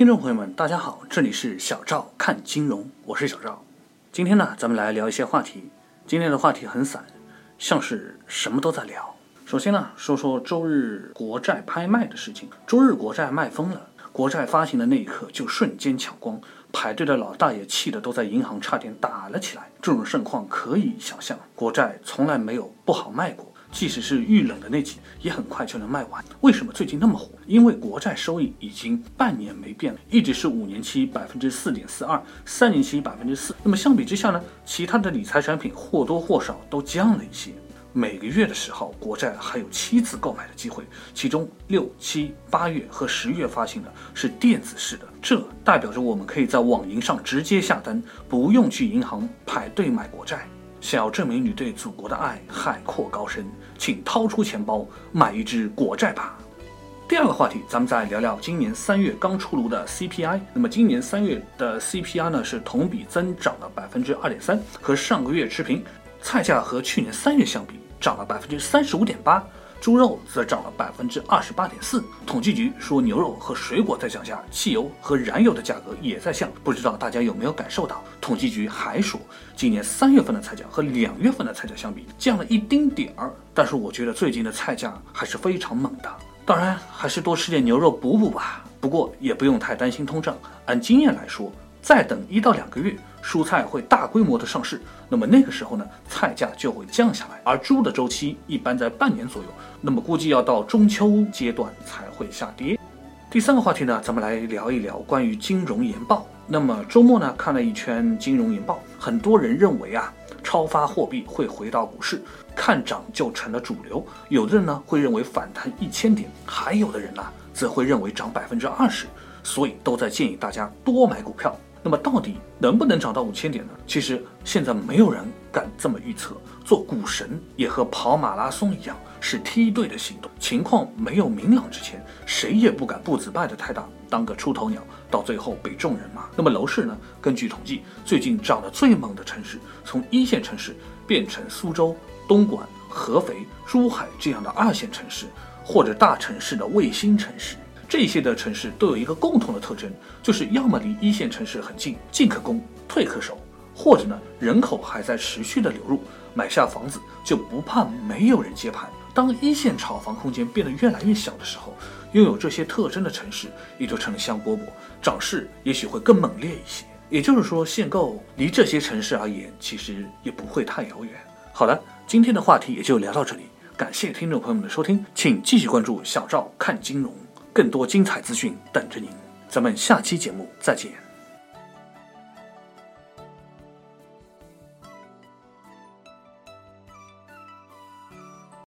听众朋友们，大家好，这里是小赵看金融，我是小赵。今天呢，咱们来聊一些话题。今天的话题很散，像是什么都在聊。首先呢，说说周日国债拍卖的事情。周日国债卖疯了，国债发行的那一刻就瞬间抢光，排队的老大爷气得都在银行差点打了起来。这种盛况可以想象，国债从来没有不好卖过。即使是遇冷的那几，也很快就能卖完。为什么最近那么火？因为国债收益已经半年没变了，一直是五年期百分之四点四二，三年期百分之四。那么相比之下呢，其他的理财产品或多或少都降了一些。每个月的时候，国债还有七次购买的机会，其中六、七、八月和十月发行的是电子式的，这代表着我们可以在网银上直接下单，不用去银行排队买国债。想要证明你对祖国的爱海阔高深，请掏出钱包买一只国债吧。第二个话题，咱们再聊聊今年三月刚出炉的 CPI。那么今年三月的 CPI 呢，是同比增长了百分之二点三，和上个月持平。菜价和去年三月相比，涨了百分之三十五点八。猪肉则涨了百分之二十八点四。统计局说，牛肉和水果在降价，汽油和燃油的价格也在降。不知道大家有没有感受到？统计局还说，今年三月份的菜价和两月份的菜价相比，降了一丁点儿。但是我觉得最近的菜价还是非常猛的。当然，还是多吃点牛肉补补吧。不过也不用太担心通胀。按经验来说，再等一到两个月。蔬菜会大规模的上市，那么那个时候呢，菜价就会降下来。而猪的周期一般在半年左右，那么估计要到中秋阶段才会下跌。第三个话题呢，咱们来聊一聊关于金融研报。那么周末呢，看了一圈金融研报，很多人认为啊，超发货币会回到股市，看涨就成了主流。有的人呢会认为反弹一千点，还有的人呢则会认为涨百分之二十，所以都在建议大家多买股票。那么到底能不能涨到五千点呢？其实现在没有人敢这么预测。做股神也和跑马拉松一样，是梯队的行动。情况没有明朗之前，谁也不敢步子迈得太大，当个出头鸟，到最后被众人骂。那么楼市呢？根据统计，最近涨得最猛的城市，从一线城市变成苏州、东莞、合肥、珠海这样的二线城市，或者大城市的卫星城市。这些的城市都有一个共同的特征，就是要么离一线城市很近，进可攻，退可守，或者呢人口还在持续的流入，买下房子就不怕没有人接盘。当一线炒房空间变得越来越小的时候，拥有这些特征的城市也就成了香饽饽，涨势也许会更猛烈一些。也就是说，限购离这些城市而言，其实也不会太遥远。好了，今天的话题也就聊到这里，感谢听众朋友们的收听，请继续关注小赵看金融。更多精彩资讯等着您，咱们下期节目再见。